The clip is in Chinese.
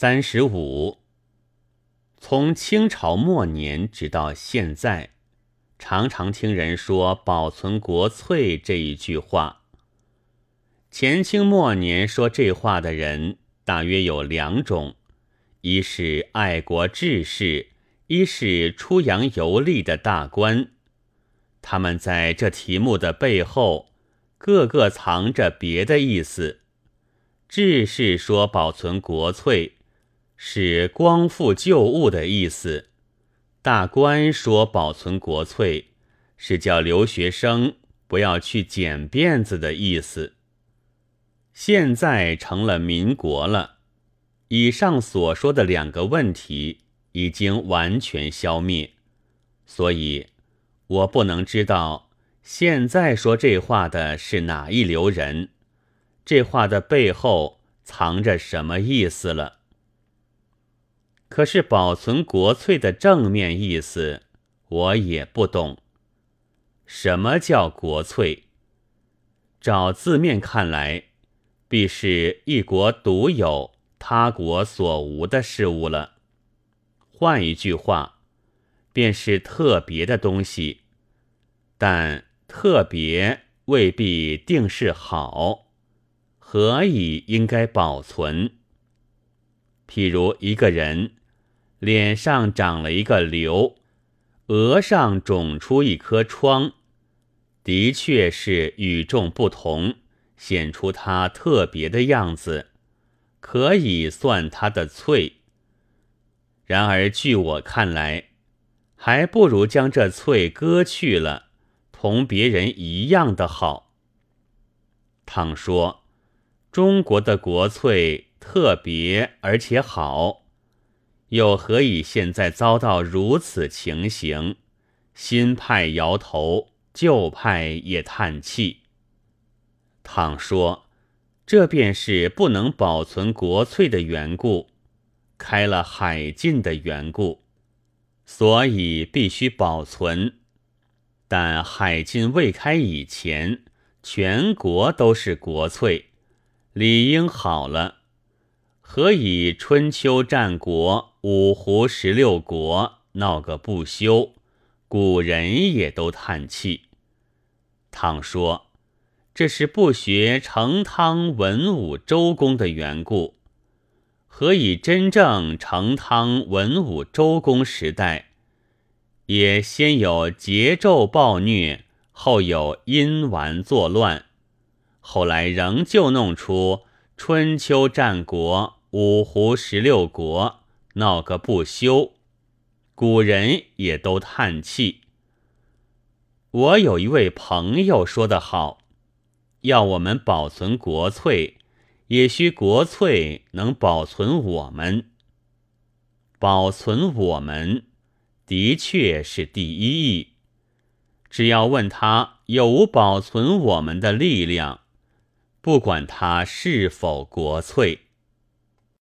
三十五，从清朝末年直到现在，常常听人说“保存国粹”这一句话。前清末年说这话的人大约有两种：一是爱国志士，一是出洋游历的大官。他们在这题目的背后，个个藏着别的意思。志士说保存国粹。是光复旧物的意思。大官说保存国粹，是叫留学生不要去剪辫子的意思。现在成了民国了，以上所说的两个问题已经完全消灭，所以我不能知道现在说这话的是哪一流人，这话的背后藏着什么意思了。可是保存国粹的正面意思，我也不懂。什么叫国粹？照字面看来，必是一国独有、他国所无的事物了。换一句话，便是特别的东西。但特别未必定是好，何以应该保存？譬如一个人。脸上长了一个瘤，额上肿出一颗疮，的确是与众不同，显出他特别的样子，可以算他的翠。然而据我看来，还不如将这翠割去了，同别人一样的好。倘说中国的国粹特别而且好。又何以现在遭到如此情形？新派摇头，旧派也叹气。倘说这便是不能保存国粹的缘故，开了海禁的缘故，所以必须保存。但海禁未开以前，全国都是国粹，理应好了。何以春秋战国？五胡十六国闹个不休，古人也都叹气。倘说这是不学成汤文武周公的缘故，何以真正成汤文武周公时代，也先有桀纣暴虐，后有阴顽作乱，后来仍旧弄出春秋战国、五胡十六国。闹个不休，古人也都叹气。我有一位朋友说得好：要我们保存国粹，也需国粹能保存我们。保存我们，的确是第一义。只要问他有无保存我们的力量，不管他是否国粹。